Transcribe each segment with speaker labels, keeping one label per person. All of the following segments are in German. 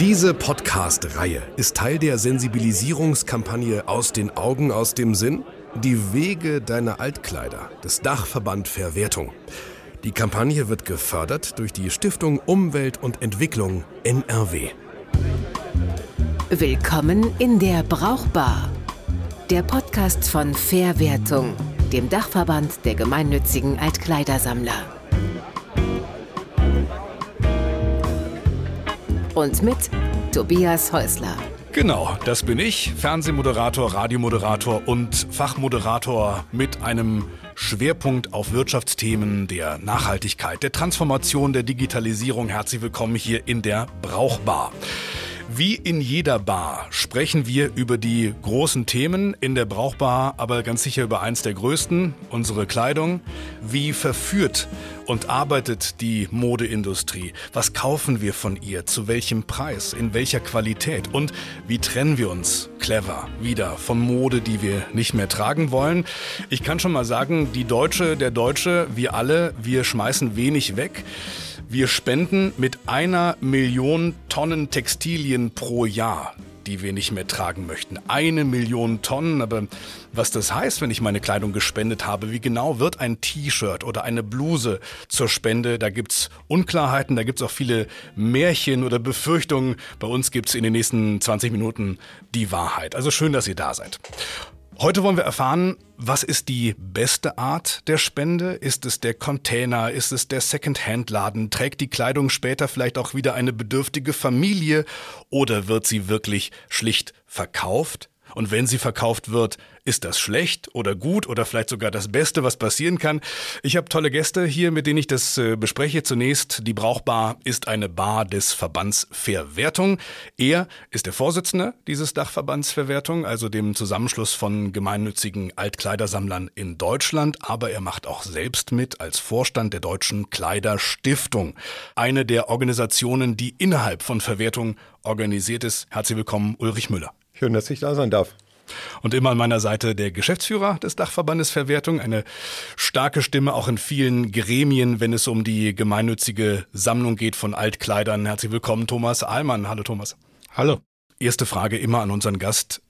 Speaker 1: Diese Podcast-Reihe ist Teil der Sensibilisierungskampagne Aus den Augen, aus dem Sinn. Die Wege deiner Altkleider des Dachverband Verwertung. Die Kampagne wird gefördert durch die Stiftung Umwelt und Entwicklung NRW.
Speaker 2: Willkommen in der Brauchbar. Der Podcast von Verwertung, dem Dachverband der gemeinnützigen Altkleidersammler. Und mit Tobias Häusler.
Speaker 3: Genau, das bin ich, Fernsehmoderator, Radiomoderator und Fachmoderator mit einem Schwerpunkt auf Wirtschaftsthemen der Nachhaltigkeit, der Transformation, der Digitalisierung. Herzlich willkommen hier in der Brauchbar. Wie in jeder Bar sprechen wir über die großen Themen in der Brauchbar, aber ganz sicher über eins der größten, unsere Kleidung. Wie verführt und arbeitet die Modeindustrie? Was kaufen wir von ihr? Zu welchem Preis? In welcher Qualität? Und wie trennen wir uns clever wieder von Mode, die wir nicht mehr tragen wollen? Ich kann schon mal sagen, die Deutsche, der Deutsche, wir alle, wir schmeißen wenig weg. Wir spenden mit einer Million Tonnen Textilien pro Jahr die wir nicht mehr tragen möchten. Eine Million Tonnen, aber was das heißt, wenn ich meine Kleidung gespendet habe, wie genau wird ein T-Shirt oder eine Bluse zur Spende, da gibt's Unklarheiten, da gibt's auch viele Märchen oder Befürchtungen. Bei uns gibt's in den nächsten 20 Minuten die Wahrheit. Also schön, dass ihr da seid. Heute wollen wir erfahren, was ist die beste Art der Spende? Ist es der Container? Ist es der Second-Hand-Laden? Trägt die Kleidung später vielleicht auch wieder eine bedürftige Familie? Oder wird sie wirklich schlicht verkauft? Und wenn sie verkauft wird, ist das schlecht oder gut oder vielleicht sogar das Beste, was passieren kann? Ich habe tolle Gäste hier, mit denen ich das äh, bespreche. Zunächst, die Brauchbar ist eine Bar des Verbands Verwertung. Er ist der Vorsitzende dieses Dachverbands Verwertung, also dem Zusammenschluss von gemeinnützigen Altkleidersammlern in Deutschland. Aber er macht auch selbst mit als Vorstand der Deutschen Kleiderstiftung. Eine der Organisationen, die innerhalb von Verwertung organisiert ist. Herzlich willkommen, Ulrich Müller.
Speaker 4: Schön, dass ich da sein darf.
Speaker 3: Und immer an meiner Seite der Geschäftsführer des Dachverbandes Verwertung, eine starke Stimme auch in vielen Gremien, wenn es um die gemeinnützige Sammlung geht von Altkleidern. Herzlich willkommen, Thomas Ahlmann. Hallo, Thomas.
Speaker 4: Hallo.
Speaker 3: Erste Frage immer an unseren Gast.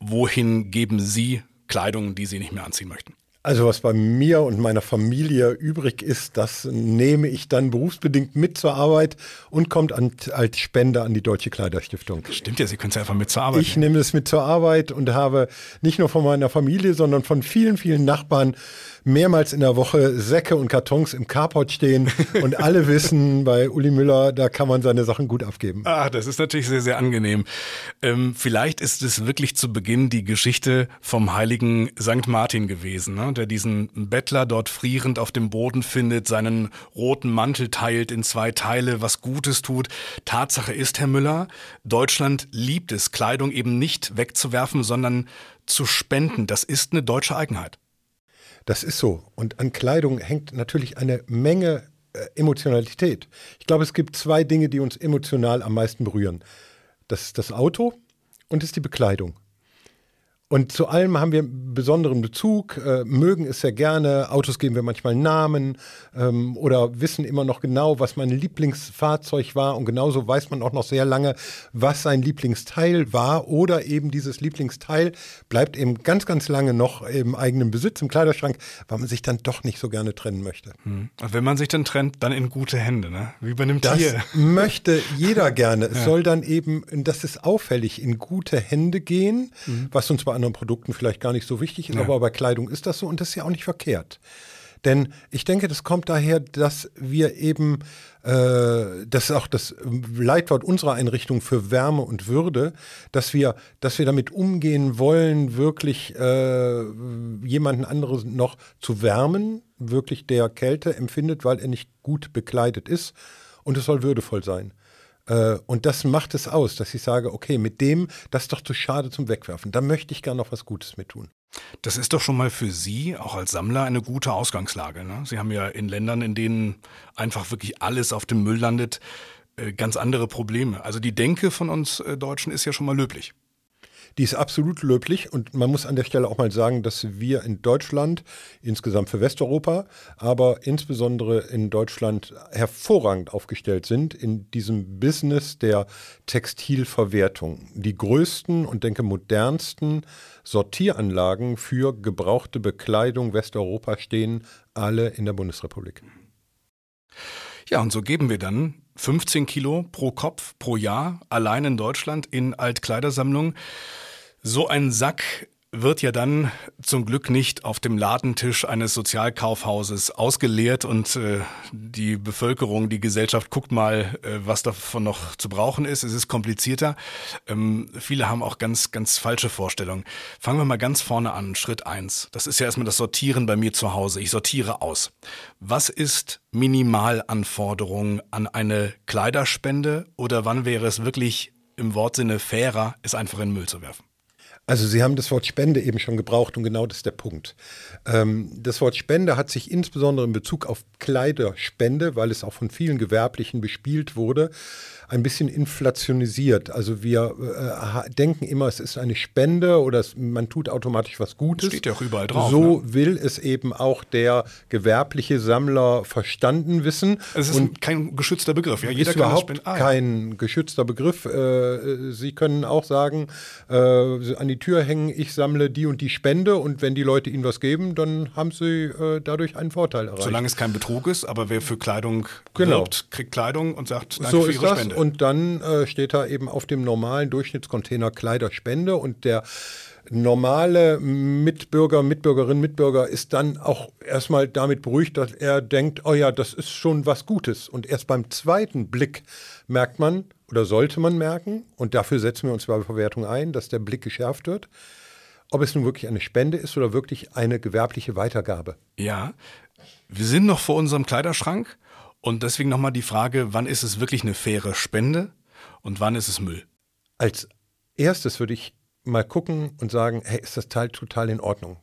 Speaker 3: Wohin geben Sie Kleidung, die Sie nicht mehr anziehen möchten?
Speaker 4: Also was bei mir und meiner Familie übrig ist, das nehme ich dann berufsbedingt mit zur Arbeit und kommt an, als Spende an die Deutsche Kleiderstiftung.
Speaker 3: Stimmt ja, Sie können es einfach mit zur Arbeit
Speaker 4: Ich nehme es mit zur Arbeit und habe nicht nur von meiner Familie, sondern von vielen, vielen Nachbarn mehrmals in der Woche Säcke und Kartons im Carport stehen und alle wissen, bei Uli Müller, da kann man seine Sachen gut abgeben.
Speaker 3: Ah, das ist natürlich sehr, sehr angenehm. Ähm, vielleicht ist es wirklich zu Beginn die Geschichte vom heiligen St. Martin gewesen, ne? der diesen Bettler dort frierend auf dem Boden findet, seinen roten Mantel teilt in zwei Teile, was Gutes tut. Tatsache ist, Herr Müller, Deutschland liebt es, Kleidung eben nicht wegzuwerfen, sondern zu spenden. Das ist eine deutsche Eigenheit.
Speaker 4: Das ist so. Und an Kleidung hängt natürlich eine Menge äh, Emotionalität. Ich glaube, es gibt zwei Dinge, die uns emotional am meisten berühren. Das ist das Auto und das ist die Bekleidung. Und zu allem haben wir einen besonderen Bezug, äh, mögen es sehr gerne. Autos geben wir manchmal Namen ähm, oder wissen immer noch genau, was mein Lieblingsfahrzeug war. Und genauso weiß man auch noch sehr lange, was sein Lieblingsteil war. Oder eben dieses Lieblingsteil bleibt eben ganz, ganz lange noch im eigenen Besitz, im Kleiderschrank, weil man sich dann doch nicht so gerne trennen möchte.
Speaker 3: Hm. Wenn man sich dann trennt, dann in gute Hände, ne? wie bei einem
Speaker 4: das
Speaker 3: Tier.
Speaker 4: Das möchte jeder gerne. Es ja. soll dann eben, das ist auffällig, in gute Hände gehen, mhm. was uns bei anderen Produkten vielleicht gar nicht so wichtig ist, ja. aber bei Kleidung ist das so und das ist ja auch nicht verkehrt. Denn ich denke, das kommt daher, dass wir eben, äh, das ist auch das Leitwort unserer Einrichtung für Wärme und Würde, dass wir, dass wir damit umgehen wollen, wirklich äh, jemanden anderes noch zu wärmen, wirklich der Kälte empfindet, weil er nicht gut bekleidet ist. Und es soll würdevoll sein. Äh, und das macht es aus, dass ich sage, okay, mit dem, das ist doch zu schade zum Wegwerfen. Da möchte ich gerne noch was Gutes mit tun.
Speaker 3: Das ist doch schon mal für Sie, auch als Sammler, eine gute Ausgangslage. Ne? Sie haben ja in Ländern, in denen einfach wirklich alles auf dem Müll landet, äh, ganz andere Probleme. Also die Denke von uns äh, Deutschen ist ja schon mal löblich.
Speaker 4: Die ist absolut löblich und man muss an der Stelle auch mal sagen, dass wir in Deutschland, insgesamt für Westeuropa, aber insbesondere in Deutschland hervorragend aufgestellt sind in diesem Business der Textilverwertung. Die größten und denke modernsten Sortieranlagen für gebrauchte Bekleidung Westeuropa stehen alle in der Bundesrepublik.
Speaker 3: Ja, und so geben wir dann 15 Kilo pro Kopf pro Jahr allein in Deutschland in Altkleidersammlungen. So ein Sack wird ja dann zum Glück nicht auf dem Ladentisch eines Sozialkaufhauses ausgeleert und äh, die Bevölkerung, die Gesellschaft guckt mal, äh, was davon noch zu brauchen ist. Es ist komplizierter. Ähm, viele haben auch ganz, ganz falsche Vorstellungen. Fangen wir mal ganz vorne an. Schritt eins. Das ist ja erstmal das Sortieren bei mir zu Hause. Ich sortiere aus. Was ist Minimalanforderung an eine Kleiderspende oder wann wäre es wirklich im Wortsinne fairer, es einfach in den Müll zu werfen?
Speaker 4: Also Sie haben das Wort Spende eben schon gebraucht und genau das ist der Punkt. Ähm, das Wort Spende hat sich insbesondere in Bezug auf Kleiderspende, weil es auch von vielen Gewerblichen bespielt wurde, ein bisschen inflationisiert. Also wir äh, denken immer, es ist eine Spende oder es, man tut automatisch was Gutes.
Speaker 3: Steht ja auch überall drauf.
Speaker 4: So ne? will es eben auch der gewerbliche Sammler verstanden wissen.
Speaker 3: Es ist Und kein geschützter Begriff.
Speaker 4: Ja, jeder ist überhaupt ah, kein geschützter Begriff. Äh, Sie können auch sagen, äh, an die Tür hängen, ich sammle die und die Spende und wenn die Leute Ihnen was geben, dann haben Sie äh, dadurch einen Vorteil erreicht.
Speaker 3: Solange es kein Betrug ist, aber wer für Kleidung genau. wirbt, kriegt Kleidung und sagt,
Speaker 4: danke so für Ihre Spende. Und dann äh, steht da eben auf dem normalen Durchschnittscontainer Kleiderspende und der normale Mitbürger, Mitbürgerin, Mitbürger ist dann auch erstmal damit beruhigt, dass er denkt, oh ja, das ist schon was Gutes. Und erst beim zweiten Blick merkt man oder sollte man merken, und dafür setzen wir uns bei Verwertung ein, dass der Blick geschärft wird, ob es nun wirklich eine Spende ist oder wirklich eine gewerbliche Weitergabe.
Speaker 3: Ja, wir sind noch vor unserem Kleiderschrank und deswegen nochmal die Frage, wann ist es wirklich eine faire Spende und wann ist es Müll?
Speaker 4: Als erstes würde ich mal gucken und sagen, hey, ist das Teil total in Ordnung?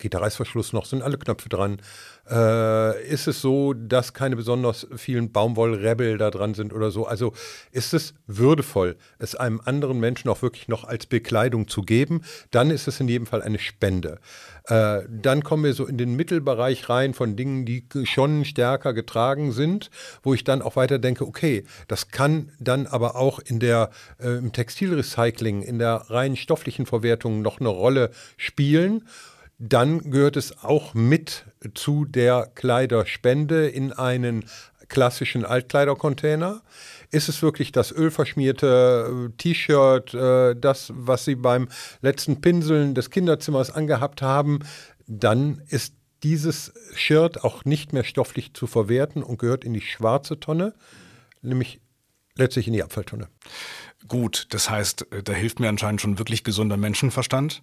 Speaker 4: Geht der Reißverschluss noch? Sind alle Knöpfe dran? Äh, ist es so, dass keine besonders vielen Baumwollrebel da dran sind oder so? Also ist es würdevoll, es einem anderen Menschen auch wirklich noch als Bekleidung zu geben? Dann ist es in jedem Fall eine Spende. Äh, dann kommen wir so in den Mittelbereich rein von Dingen, die schon stärker getragen sind, wo ich dann auch weiter denke, okay, das kann dann aber auch in der, äh, im Textilrecycling, in der rein stofflichen Verwertung noch eine Rolle spielen dann gehört es auch mit zu der Kleiderspende in einen klassischen Altkleidercontainer. Ist es wirklich das ölverschmierte äh, T-Shirt, äh, das, was Sie beim letzten Pinseln des Kinderzimmers angehabt haben, dann ist dieses Shirt auch nicht mehr stofflich zu verwerten und gehört in die schwarze Tonne, nämlich letztlich in die Abfalltonne.
Speaker 3: Gut, das heißt, äh, da hilft mir anscheinend schon wirklich gesunder Menschenverstand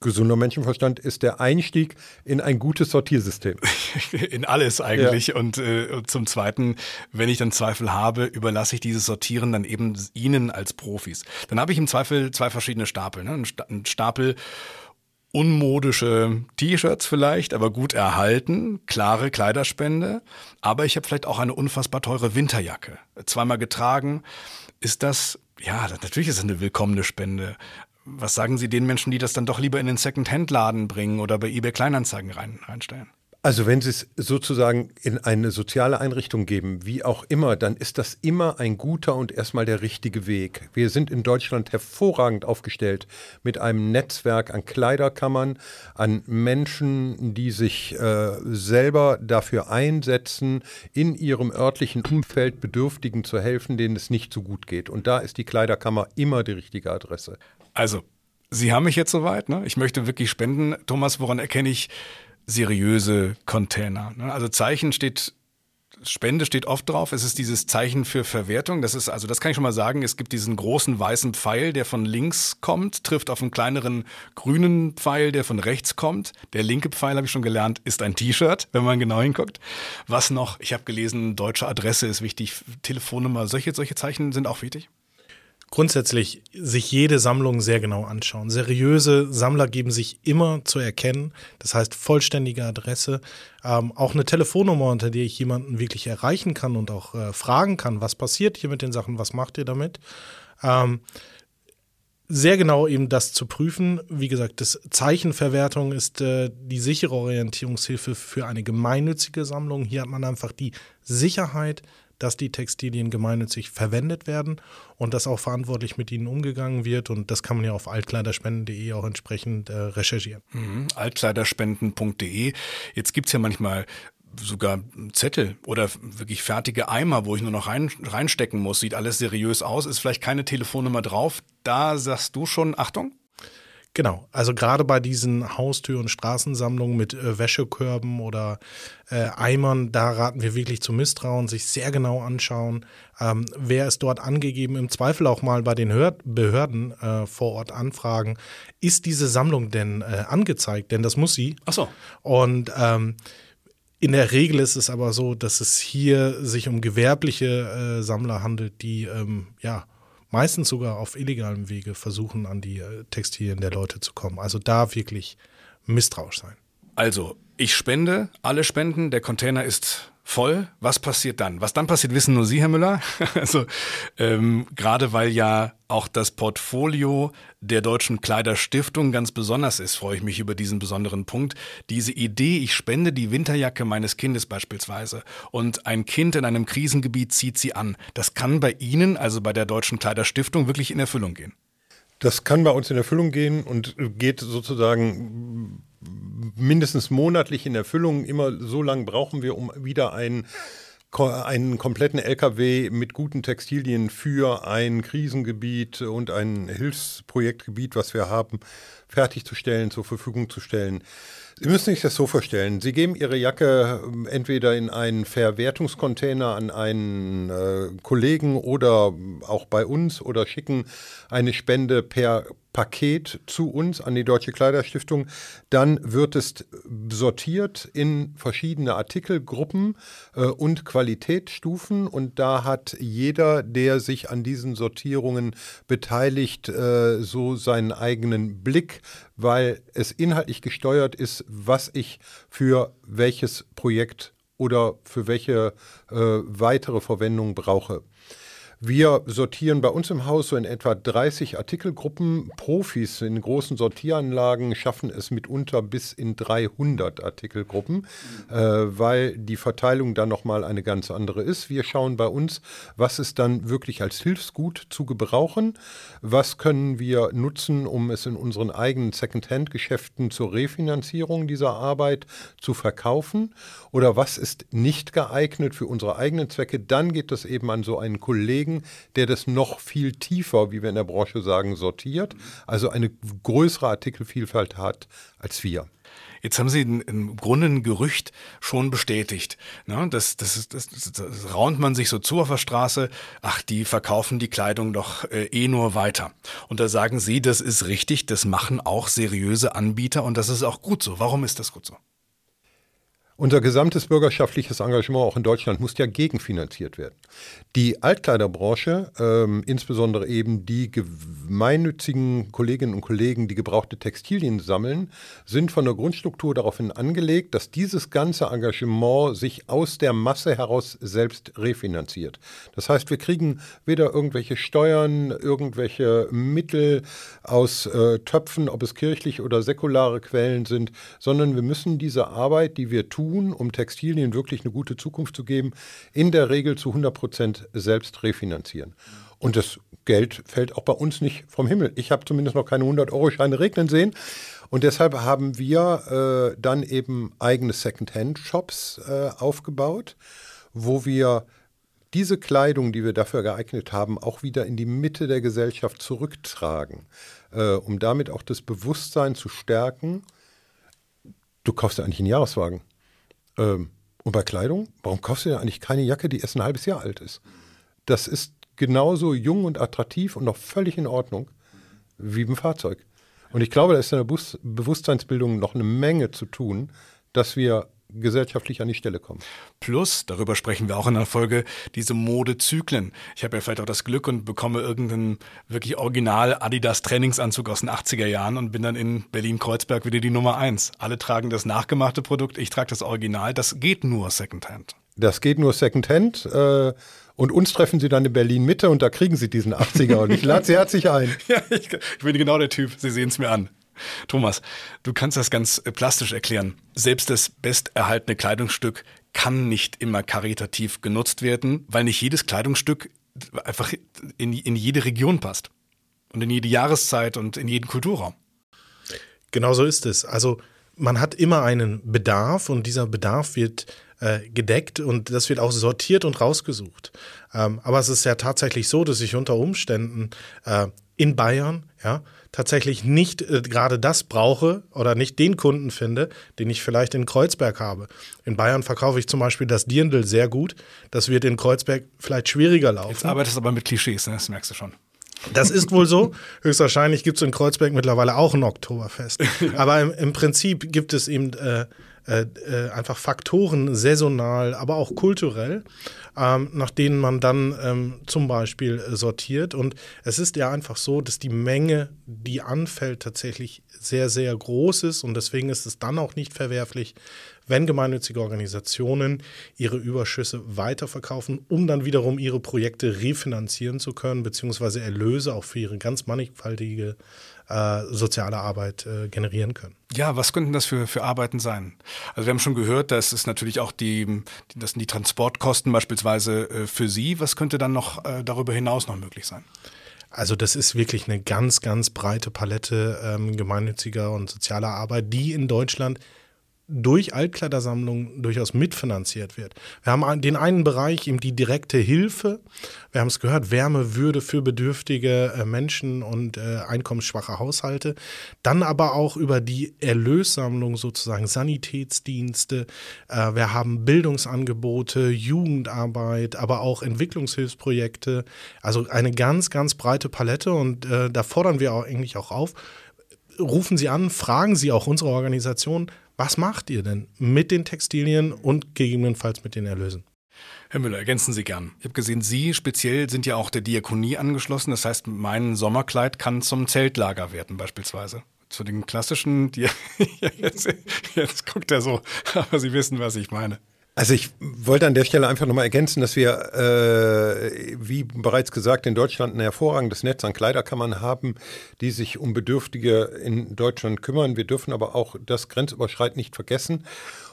Speaker 4: gesunder Menschenverstand ist der Einstieg in ein gutes Sortiersystem.
Speaker 3: In alles eigentlich. Ja. Und äh, zum Zweiten, wenn ich dann Zweifel habe, überlasse ich dieses Sortieren dann eben Ihnen als Profis. Dann habe ich im Zweifel zwei verschiedene Stapel. Ne? Ein Stapel unmodische T-Shirts vielleicht, aber gut erhalten, klare Kleiderspende. Aber ich habe vielleicht auch eine unfassbar teure Winterjacke. Zweimal getragen. Ist das ja, natürlich ist es eine willkommene Spende. Was sagen Sie den Menschen, die das dann doch lieber in den Second-Hand-Laden bringen oder bei eBay Kleinanzeigen rein, reinstellen?
Speaker 4: Also wenn Sie es sozusagen in eine soziale Einrichtung geben, wie auch immer, dann ist das immer ein guter und erstmal der richtige Weg. Wir sind in Deutschland hervorragend aufgestellt mit einem Netzwerk an Kleiderkammern, an Menschen, die sich äh, selber dafür einsetzen, in ihrem örtlichen Umfeld Bedürftigen zu helfen, denen es nicht so gut geht. Und da ist die Kleiderkammer immer die richtige Adresse.
Speaker 3: Also, Sie haben mich jetzt soweit, ne? Ich möchte wirklich spenden. Thomas, woran erkenne ich seriöse Container? Ne? Also Zeichen steht Spende steht oft drauf. Es ist dieses Zeichen für Verwertung. Das ist, also das kann ich schon mal sagen. Es gibt diesen großen weißen Pfeil, der von links kommt, trifft auf einen kleineren grünen Pfeil, der von rechts kommt. Der linke Pfeil, habe ich schon gelernt, ist ein T-Shirt, wenn man genau hinguckt. Was noch? Ich habe gelesen, deutsche Adresse ist wichtig, Telefonnummer. Solche, solche Zeichen sind auch wichtig
Speaker 5: grundsätzlich sich jede Sammlung sehr genau anschauen. Seriöse Sammler geben sich immer zu erkennen, das heißt vollständige Adresse, ähm, auch eine Telefonnummer, unter der ich jemanden wirklich erreichen kann und auch äh, fragen kann, was passiert hier mit den Sachen, was macht ihr damit. Ähm, sehr genau eben das zu prüfen. Wie gesagt, das Zeichenverwertung ist äh, die sichere Orientierungshilfe für eine gemeinnützige Sammlung. Hier hat man einfach die Sicherheit, dass die Textilien gemeinnützig verwendet werden und dass auch verantwortlich mit ihnen umgegangen wird. Und das kann man ja auf altkleiderspenden.de auch entsprechend äh, recherchieren.
Speaker 3: Mhm. Altkleiderspenden.de. Jetzt gibt es ja manchmal sogar Zettel oder wirklich fertige Eimer, wo ich nur noch rein, reinstecken muss. Sieht alles seriös aus, ist vielleicht keine Telefonnummer drauf. Da sagst du schon, Achtung?
Speaker 5: Genau, also gerade bei diesen Haustür- und Straßensammlungen mit äh, Wäschekörben oder äh, Eimern, da raten wir wirklich zu Misstrauen, sich sehr genau anschauen, ähm, wer ist dort angegeben, im Zweifel auch mal bei den Hör Behörden äh, vor Ort anfragen, ist diese Sammlung denn äh, angezeigt? Denn das muss sie.
Speaker 3: Ach so.
Speaker 5: Und ähm, in der Regel ist es aber so, dass es hier sich um gewerbliche äh, Sammler handelt, die ähm, ja meistens sogar auf illegalem Wege versuchen, an die äh, Textilien der Leute zu kommen. Also da wirklich misstrauisch sein.
Speaker 3: Also, ich spende, alle spenden, der Container ist voll. Was passiert dann? Was dann passiert, wissen nur Sie, Herr Müller. also ähm, gerade weil ja auch das Portfolio der Deutschen Kleiderstiftung ganz besonders ist, freue ich mich über diesen besonderen Punkt. Diese Idee, ich spende die Winterjacke meines Kindes beispielsweise und ein Kind in einem Krisengebiet zieht sie an. Das kann bei Ihnen, also bei der Deutschen Kleiderstiftung, wirklich in Erfüllung gehen.
Speaker 4: Das kann bei uns in Erfüllung gehen und geht sozusagen mindestens monatlich in Erfüllung. Immer so lange brauchen wir, um wieder ein einen kompletten LKW mit guten Textilien für ein Krisengebiet und ein Hilfsprojektgebiet, was wir haben, fertigzustellen, zur Verfügung zu stellen. Sie müssen sich das so vorstellen. Sie geben Ihre Jacke ähm, entweder in einen Verwertungscontainer an einen äh, Kollegen oder auch bei uns oder schicken eine Spende per Paket zu uns an die Deutsche Kleiderstiftung. Dann wird es sortiert in verschiedene Artikelgruppen äh, und Qualitätsstufen. Und da hat jeder, der sich an diesen Sortierungen beteiligt, äh, so seinen eigenen Blick, weil es inhaltlich gesteuert ist, was ich für welches Projekt oder für welche äh, weitere Verwendung brauche. Wir sortieren bei uns im Haus so in etwa 30 Artikelgruppen. Profis in großen Sortieranlagen schaffen es mitunter bis in 300 Artikelgruppen, äh, weil die Verteilung dann nochmal eine ganz andere ist. Wir schauen bei uns, was ist dann wirklich als Hilfsgut zu gebrauchen, was können wir nutzen, um es in unseren eigenen Second-Hand-Geschäften zur Refinanzierung dieser Arbeit zu verkaufen oder was ist nicht geeignet für unsere eigenen Zwecke. Dann geht es eben an so einen Kollegen, Kollegen, der das noch viel tiefer, wie wir in der Branche sagen, sortiert, also eine größere Artikelvielfalt hat als wir.
Speaker 3: Jetzt haben Sie im Grunde ein Gerücht schon bestätigt. Ne? Das, das, das, das, raunt man sich so zu auf der Straße. Ach, die verkaufen die Kleidung doch äh, eh nur weiter. Und da sagen Sie, das ist richtig, das machen auch seriöse Anbieter und das ist auch gut so. Warum ist das gut so?
Speaker 4: Unser gesamtes bürgerschaftliches Engagement auch in Deutschland muss ja gegenfinanziert werden. Die Altkleiderbranche, ähm, insbesondere eben die gemeinnützigen Kolleginnen und Kollegen, die gebrauchte Textilien sammeln, sind von der Grundstruktur daraufhin angelegt, dass dieses ganze Engagement sich aus der Masse heraus selbst refinanziert. Das heißt, wir kriegen weder irgendwelche Steuern, irgendwelche Mittel aus äh, Töpfen, ob es kirchliche oder säkulare Quellen sind, sondern wir müssen diese Arbeit, die wir tun, tun, um Textilien wirklich eine gute Zukunft zu geben, in der Regel zu 100 Prozent selbst refinanzieren. Und das Geld fällt auch bei uns nicht vom Himmel. Ich habe zumindest noch keine 100-Euro-Scheine regnen sehen. Und deshalb haben wir äh, dann eben eigene Second-Hand-Shops äh, aufgebaut, wo wir diese Kleidung, die wir dafür geeignet haben, auch wieder in die Mitte der Gesellschaft zurücktragen, äh, um damit auch das Bewusstsein zu stärken. Du kaufst ja eigentlich einen Jahreswagen. Ähm, und bei Kleidung, warum kaufst du ja eigentlich keine Jacke, die erst ein halbes Jahr alt ist? Das ist genauso jung und attraktiv und noch völlig in Ordnung wie ein Fahrzeug. Und ich glaube, da ist in der Bewusstseinsbildung noch eine Menge zu tun, dass wir gesellschaftlich an die Stelle kommen.
Speaker 3: Plus, darüber sprechen wir auch in der Folge, diese Modezyklen. Ich habe ja vielleicht auch das Glück und bekomme irgendeinen wirklich original Adidas Trainingsanzug aus den 80er Jahren und bin dann in Berlin-Kreuzberg wieder die Nummer eins. Alle tragen das nachgemachte Produkt, ich trage das Original. Das geht nur Secondhand.
Speaker 4: Das geht nur Secondhand. Äh, und uns treffen sie dann in Berlin Mitte und da kriegen sie diesen 80er und ich lade sie herzlich ein.
Speaker 3: ja, ich, ich bin genau der Typ. Sie sehen es mir an. Thomas, du kannst das ganz äh, plastisch erklären. Selbst das besterhaltene Kleidungsstück kann nicht immer karitativ genutzt werden, weil nicht jedes Kleidungsstück einfach in, in jede Region passt. Und in jede Jahreszeit und in jeden Kulturraum.
Speaker 5: Genau so ist es. Also man hat immer einen Bedarf und dieser Bedarf wird äh, gedeckt und das wird auch sortiert und rausgesucht. Ähm, aber es ist ja tatsächlich so, dass ich unter Umständen äh, in Bayern ja tatsächlich nicht äh, gerade das brauche oder nicht den Kunden finde, den ich vielleicht in Kreuzberg habe. In Bayern verkaufe ich zum Beispiel das Dirndl sehr gut. Das wird in Kreuzberg vielleicht schwieriger laufen.
Speaker 3: Jetzt arbeitest du aber mit Klischees, ne? das merkst du schon.
Speaker 5: Das ist wohl so. Höchstwahrscheinlich gibt es in Kreuzberg mittlerweile auch ein Oktoberfest. Aber im, im, Prinzip gibt es eben äh, äh, äh, einfach Faktoren, saisonal, aber auch kulturell, ähm, nach denen man dann ähm, zum Beispiel sortiert. Und es ist ja einfach so, dass die Menge, die anfällt, tatsächlich sehr, sehr groß ist. Und deswegen ist es dann auch nicht verwerflich, wenn gemeinnützige Organisationen ihre Überschüsse weiterverkaufen, um dann wiederum ihre Projekte refinanzieren zu können, beziehungsweise Erlöse auch für ihre ganz mannigfaltige äh, soziale Arbeit äh, generieren können.
Speaker 3: Ja, was könnten das für, für Arbeiten sein? Also wir haben schon gehört, dass es natürlich auch die, das sind die Transportkosten beispielsweise äh, für Sie. Was könnte dann noch äh, darüber hinaus noch möglich sein?
Speaker 5: Also das ist wirklich eine ganz, ganz breite Palette ähm, gemeinnütziger und sozialer Arbeit, die in Deutschland durch Altkleidersammlungen durchaus mitfinanziert wird. Wir haben den einen Bereich, eben die direkte Hilfe. Wir haben es gehört, Wärmewürde für bedürftige äh, Menschen und äh, einkommensschwache Haushalte. Dann aber auch über die Erlössammlung sozusagen Sanitätsdienste. Äh, wir haben Bildungsangebote, Jugendarbeit, aber auch Entwicklungshilfsprojekte. Also eine ganz, ganz breite Palette und da fordern wir auch eigentlich auch auf, rufen Sie an, fragen Sie auch unsere Organisation, was macht ihr denn mit den Textilien und gegebenenfalls mit den Erlösen?
Speaker 3: Herr Müller, ergänzen Sie gern. Ich habe gesehen, Sie speziell sind ja auch der Diakonie angeschlossen. Das heißt, mein Sommerkleid kann zum Zeltlager werden beispielsweise. Zu den klassischen, die, jetzt, jetzt guckt er so, aber Sie wissen, was ich meine.
Speaker 4: Also ich wollte an der Stelle einfach nochmal ergänzen, dass wir, äh, wie bereits gesagt, in Deutschland ein hervorragendes Netz an Kleiderkammern haben, die sich um Bedürftige in Deutschland kümmern. Wir dürfen aber auch das Grenzüberschreitend nicht vergessen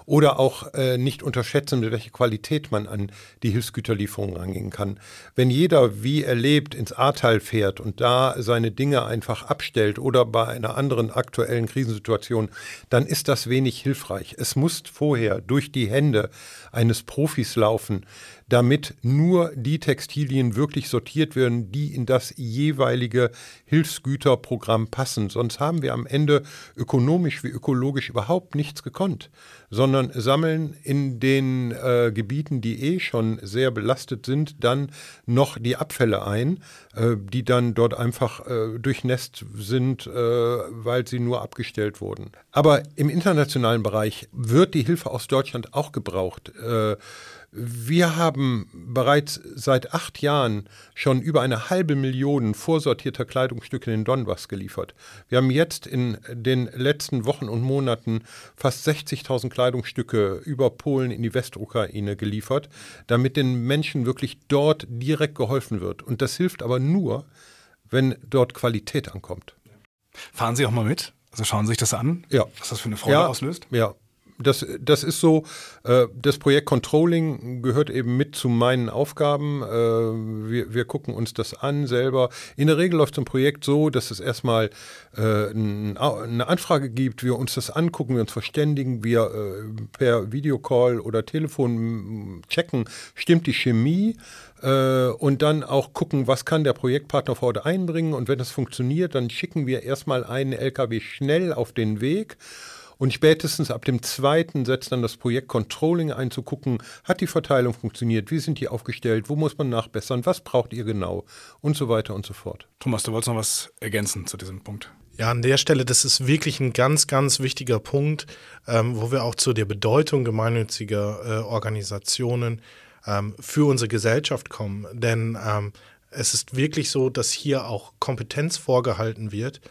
Speaker 4: oder auch äh, nicht unterschätzen, mit welcher Qualität man an die Hilfsgüterlieferungen rangehen kann. Wenn jeder, wie er lebt, ins Ahrtal fährt und da seine Dinge einfach abstellt oder bei einer anderen aktuellen Krisensituation, dann ist das wenig hilfreich. Es muss vorher durch die Hände eines Profis laufen, damit nur die Textilien wirklich sortiert werden, die in das jeweilige Hilfsgüterprogramm passen. Sonst haben wir am Ende ökonomisch wie ökologisch überhaupt nichts gekonnt, sondern sammeln in den äh, Gebieten, die eh schon sehr belastet sind, dann noch die Abfälle ein, äh, die dann dort einfach äh, durchnässt sind, äh, weil sie nur abgestellt wurden. Aber im internationalen Bereich wird die Hilfe aus Deutschland auch gebraucht. Wir haben bereits seit acht Jahren schon über eine halbe Million vorsortierter Kleidungsstücke in den Donbass geliefert. Wir haben jetzt in den letzten Wochen und Monaten fast 60.000 Kleidungsstücke über Polen in die Westukraine geliefert, damit den Menschen wirklich dort direkt geholfen wird. Und das hilft aber nur, wenn dort Qualität ankommt.
Speaker 3: Fahren Sie auch mal mit? Also schauen Sie sich das an,
Speaker 4: ja.
Speaker 3: was das für eine Freude
Speaker 4: ja,
Speaker 3: auslöst?
Speaker 4: Ja, das, das ist so, äh, das Projekt Controlling gehört eben mit zu meinen Aufgaben. Äh, wir, wir gucken uns das an selber. In der Regel läuft so ein Projekt so, dass es erstmal äh, ein, eine Anfrage gibt, wir uns das angucken, wir uns verständigen, wir per Videocall oder Telefon checken, stimmt die Chemie und dann auch gucken, was kann der Projektpartner vor Ort einbringen und wenn das funktioniert, dann schicken wir erstmal einen LKW schnell auf den Weg und spätestens ab dem zweiten setzt dann das Projekt Controlling ein, zu gucken, hat die Verteilung funktioniert, wie sind die aufgestellt, wo muss man nachbessern, was braucht ihr genau und so weiter und so fort.
Speaker 3: Thomas, du wolltest noch was ergänzen zu diesem Punkt.
Speaker 5: Ja, an der Stelle, das ist wirklich ein ganz, ganz wichtiger Punkt, ähm, wo wir auch zu der Bedeutung gemeinnütziger äh, Organisationen ähm, für unsere Gesellschaft kommen. Denn ähm, es ist wirklich so, dass hier auch Kompetenz vorgehalten wird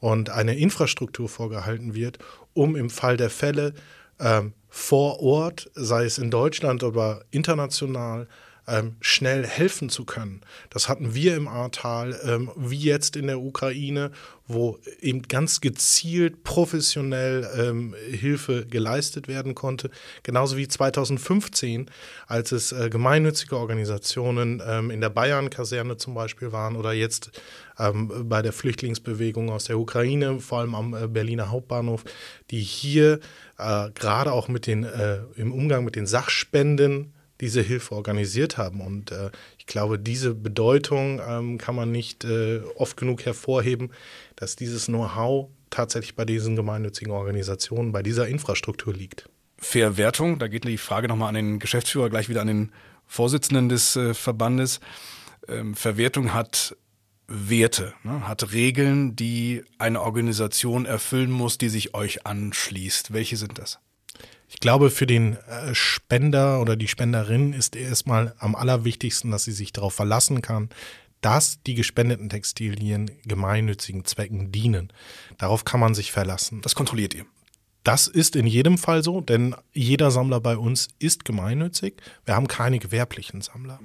Speaker 5: und eine Infrastruktur vorgehalten wird, um im Fall der Fälle ähm, vor Ort, sei es in Deutschland oder international, ähm, schnell helfen zu können. Das hatten wir im Ahrtal, ähm, wie jetzt in der Ukraine, wo eben ganz gezielt professionell ähm, Hilfe geleistet werden konnte. Genauso wie 2015, als es äh, gemeinnützige Organisationen ähm, in der Bayern-Kaserne zum Beispiel waren oder jetzt ähm, bei der Flüchtlingsbewegung aus der Ukraine, vor allem am äh, Berliner Hauptbahnhof, die hier äh, gerade auch mit den, äh, im Umgang mit den Sachspenden diese Hilfe organisiert haben. Und äh, ich glaube, diese Bedeutung ähm, kann man nicht äh, oft genug hervorheben, dass dieses Know-how tatsächlich bei diesen gemeinnützigen Organisationen, bei dieser Infrastruktur liegt.
Speaker 3: Verwertung, da geht die Frage nochmal an den Geschäftsführer, gleich wieder an den Vorsitzenden des äh, Verbandes. Ähm, Verwertung hat Werte, ne, hat Regeln, die eine Organisation erfüllen muss, die sich euch anschließt. Welche sind das?
Speaker 5: Ich glaube, für den äh, Spender oder die Spenderin ist erstmal am allerwichtigsten, dass sie sich darauf verlassen kann, dass die gespendeten Textilien gemeinnützigen Zwecken dienen. Darauf kann man sich verlassen.
Speaker 3: Das kontrolliert ihr.
Speaker 5: Das ist in jedem Fall so, denn jeder Sammler bei uns ist gemeinnützig. Wir haben keine gewerblichen Sammler.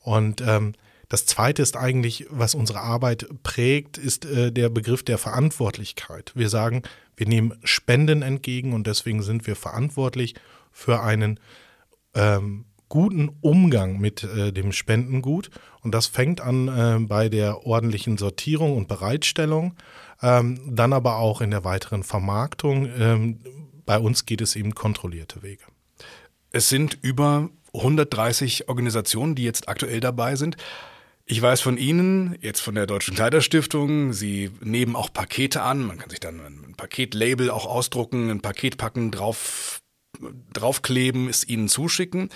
Speaker 5: Und ähm, das Zweite ist eigentlich, was unsere Arbeit prägt, ist äh, der Begriff der Verantwortlichkeit. Wir sagen, wir nehmen Spenden entgegen und deswegen sind wir verantwortlich für einen ähm, guten Umgang mit äh, dem Spendengut. Und das fängt an äh, bei der ordentlichen Sortierung und Bereitstellung, ähm, dann aber auch in der weiteren Vermarktung. Ähm, bei uns geht es eben kontrollierte Wege.
Speaker 3: Es sind über 130 Organisationen, die jetzt aktuell dabei sind. Ich weiß von Ihnen, jetzt von der Deutschen Kleiderstiftung, Sie nehmen auch Pakete an. Man kann sich dann ein Paketlabel auch ausdrucken, ein Paket packen, drauf draufkleben, es ihnen zuschicken.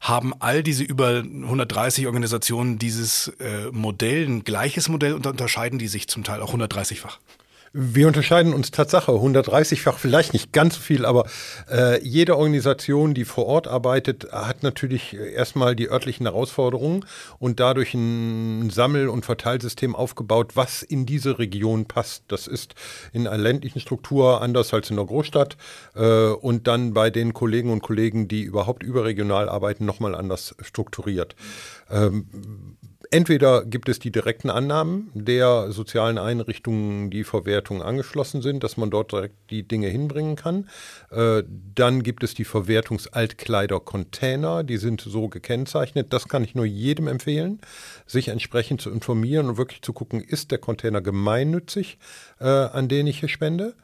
Speaker 3: Haben all diese über 130 Organisationen dieses äh, Modell, ein gleiches Modell und unterscheiden die sich zum Teil auch 130-fach?
Speaker 4: Wir unterscheiden uns Tatsache 130-fach, vielleicht nicht ganz so viel, aber äh, jede Organisation, die vor Ort arbeitet, hat natürlich erstmal die örtlichen Herausforderungen und dadurch ein Sammel- und Verteilsystem aufgebaut, was in diese Region passt. Das ist in einer ländlichen Struktur anders als in der Großstadt äh, und dann bei den Kollegen und Kollegen, die überhaupt überregional arbeiten, nochmal anders strukturiert. Ähm, Entweder gibt es die direkten Annahmen der sozialen Einrichtungen, die Verwertung angeschlossen sind, dass man dort direkt die Dinge hinbringen kann. Äh, dann gibt es die Verwertungsaltkleider-Container, die sind so gekennzeichnet. Das kann ich nur jedem empfehlen, sich entsprechend zu informieren und wirklich zu gucken, ist der Container gemeinnützig, äh, an den ich hier spende.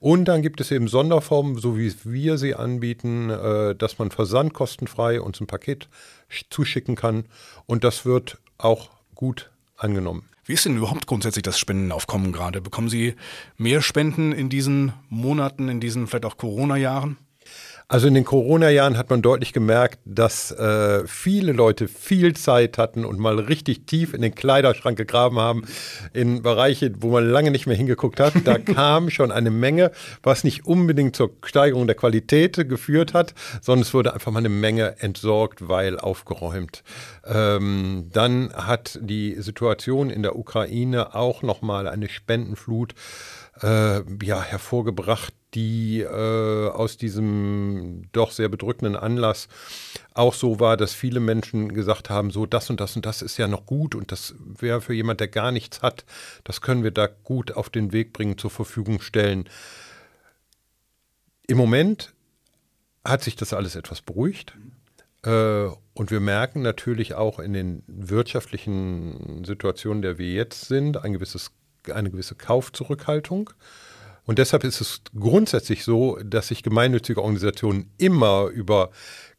Speaker 4: Und dann gibt es eben Sonderformen, so wie wir sie anbieten, äh, dass man versandkostenfrei uns ein Paket zuschicken kann. Und das wird auch gut angenommen.
Speaker 3: Wie ist denn überhaupt grundsätzlich das Spendenaufkommen gerade? Bekommen Sie mehr Spenden in diesen Monaten, in diesen vielleicht auch Corona-Jahren?
Speaker 4: Also in den Corona-Jahren hat man deutlich gemerkt, dass äh, viele Leute viel Zeit hatten und mal richtig tief in den Kleiderschrank gegraben haben, in Bereiche, wo man lange nicht mehr hingeguckt hat. Da kam schon eine Menge, was nicht unbedingt zur Steigerung der Qualität geführt hat, sondern es wurde einfach mal eine Menge entsorgt, weil aufgeräumt. Ähm, dann hat die Situation in der Ukraine auch nochmal eine Spendenflut äh, ja, hervorgebracht, die äh, aus diesem doch sehr bedrückenden Anlass auch so war, dass viele Menschen gesagt haben, so das und das und das ist ja noch gut und das wäre für jemand, der gar nichts hat, das können wir da gut auf den Weg bringen, zur Verfügung stellen. Im Moment hat sich das alles etwas beruhigt. Äh, und wir merken natürlich auch in den wirtschaftlichen Situationen, der wir jetzt sind, ein gewisses, eine gewisse Kaufzurückhaltung. Und deshalb ist es grundsätzlich so, dass sich gemeinnützige Organisationen immer über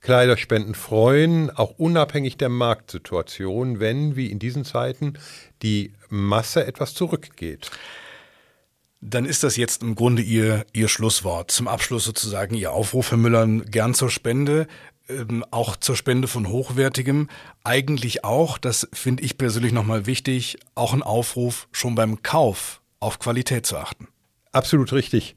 Speaker 4: Kleiderspenden freuen, auch unabhängig der Marktsituation, wenn wie in diesen Zeiten die Masse etwas zurückgeht.
Speaker 3: Dann ist das jetzt im Grunde Ihr, Ihr Schlusswort. Zum Abschluss sozusagen Ihr Aufruf, Herr Müller, gern zur Spende, ähm, auch zur Spende von Hochwertigem. Eigentlich auch, das finde ich persönlich nochmal wichtig, auch ein Aufruf, schon beim Kauf auf Qualität zu achten.
Speaker 4: Absolut richtig.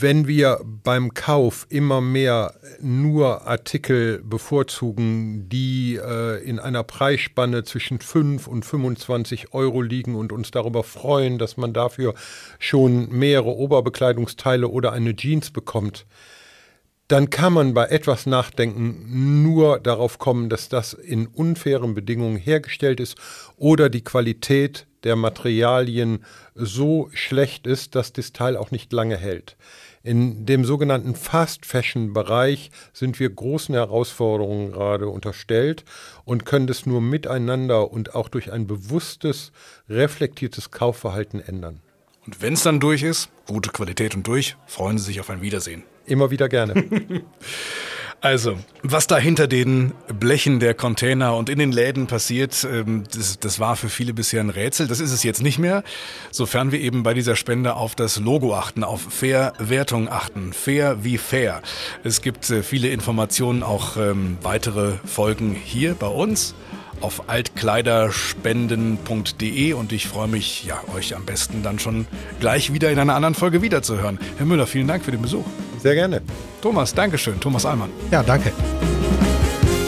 Speaker 4: Wenn wir beim Kauf immer mehr nur Artikel bevorzugen, die äh, in einer Preisspanne zwischen 5 und 25 Euro liegen und uns darüber freuen, dass man dafür schon mehrere Oberbekleidungsteile oder eine Jeans bekommt, dann kann man bei etwas Nachdenken nur darauf kommen, dass das in unfairen Bedingungen hergestellt ist oder die Qualität der Materialien so schlecht ist, dass das Teil auch nicht lange hält. In dem sogenannten Fast Fashion Bereich sind wir großen Herausforderungen gerade unterstellt und können das nur miteinander und auch durch ein bewusstes, reflektiertes Kaufverhalten ändern.
Speaker 3: Und wenn es dann durch ist, gute Qualität und durch, freuen Sie sich auf ein Wiedersehen.
Speaker 4: Immer wieder gerne.
Speaker 3: Also, was da hinter den Blechen der Container und in den Läden passiert, ähm, das, das, war für viele bisher ein Rätsel. Das ist es jetzt nicht mehr, sofern wir eben bei dieser Spende auf das Logo achten, auf Fair-Wertung achten. Fair wie fair. Es gibt äh, viele Informationen, auch ähm, weitere Folgen hier bei uns auf altkleiderspenden.de und ich freue mich, ja, euch am besten dann schon gleich wieder in einer anderen Folge wiederzuhören. Herr Müller, vielen Dank für den Besuch.
Speaker 4: Sehr gerne.
Speaker 3: Thomas, Dankeschön. Thomas Allmann.
Speaker 5: Ja, danke.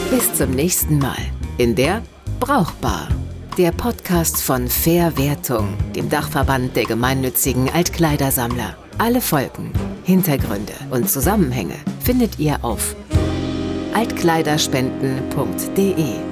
Speaker 2: Bis zum nächsten Mal in der Brauchbar. Der Podcast von Fairwertung, dem Dachverband der gemeinnützigen Altkleidersammler. Alle Folgen, Hintergründe und Zusammenhänge findet ihr auf altkleiderspenden.de.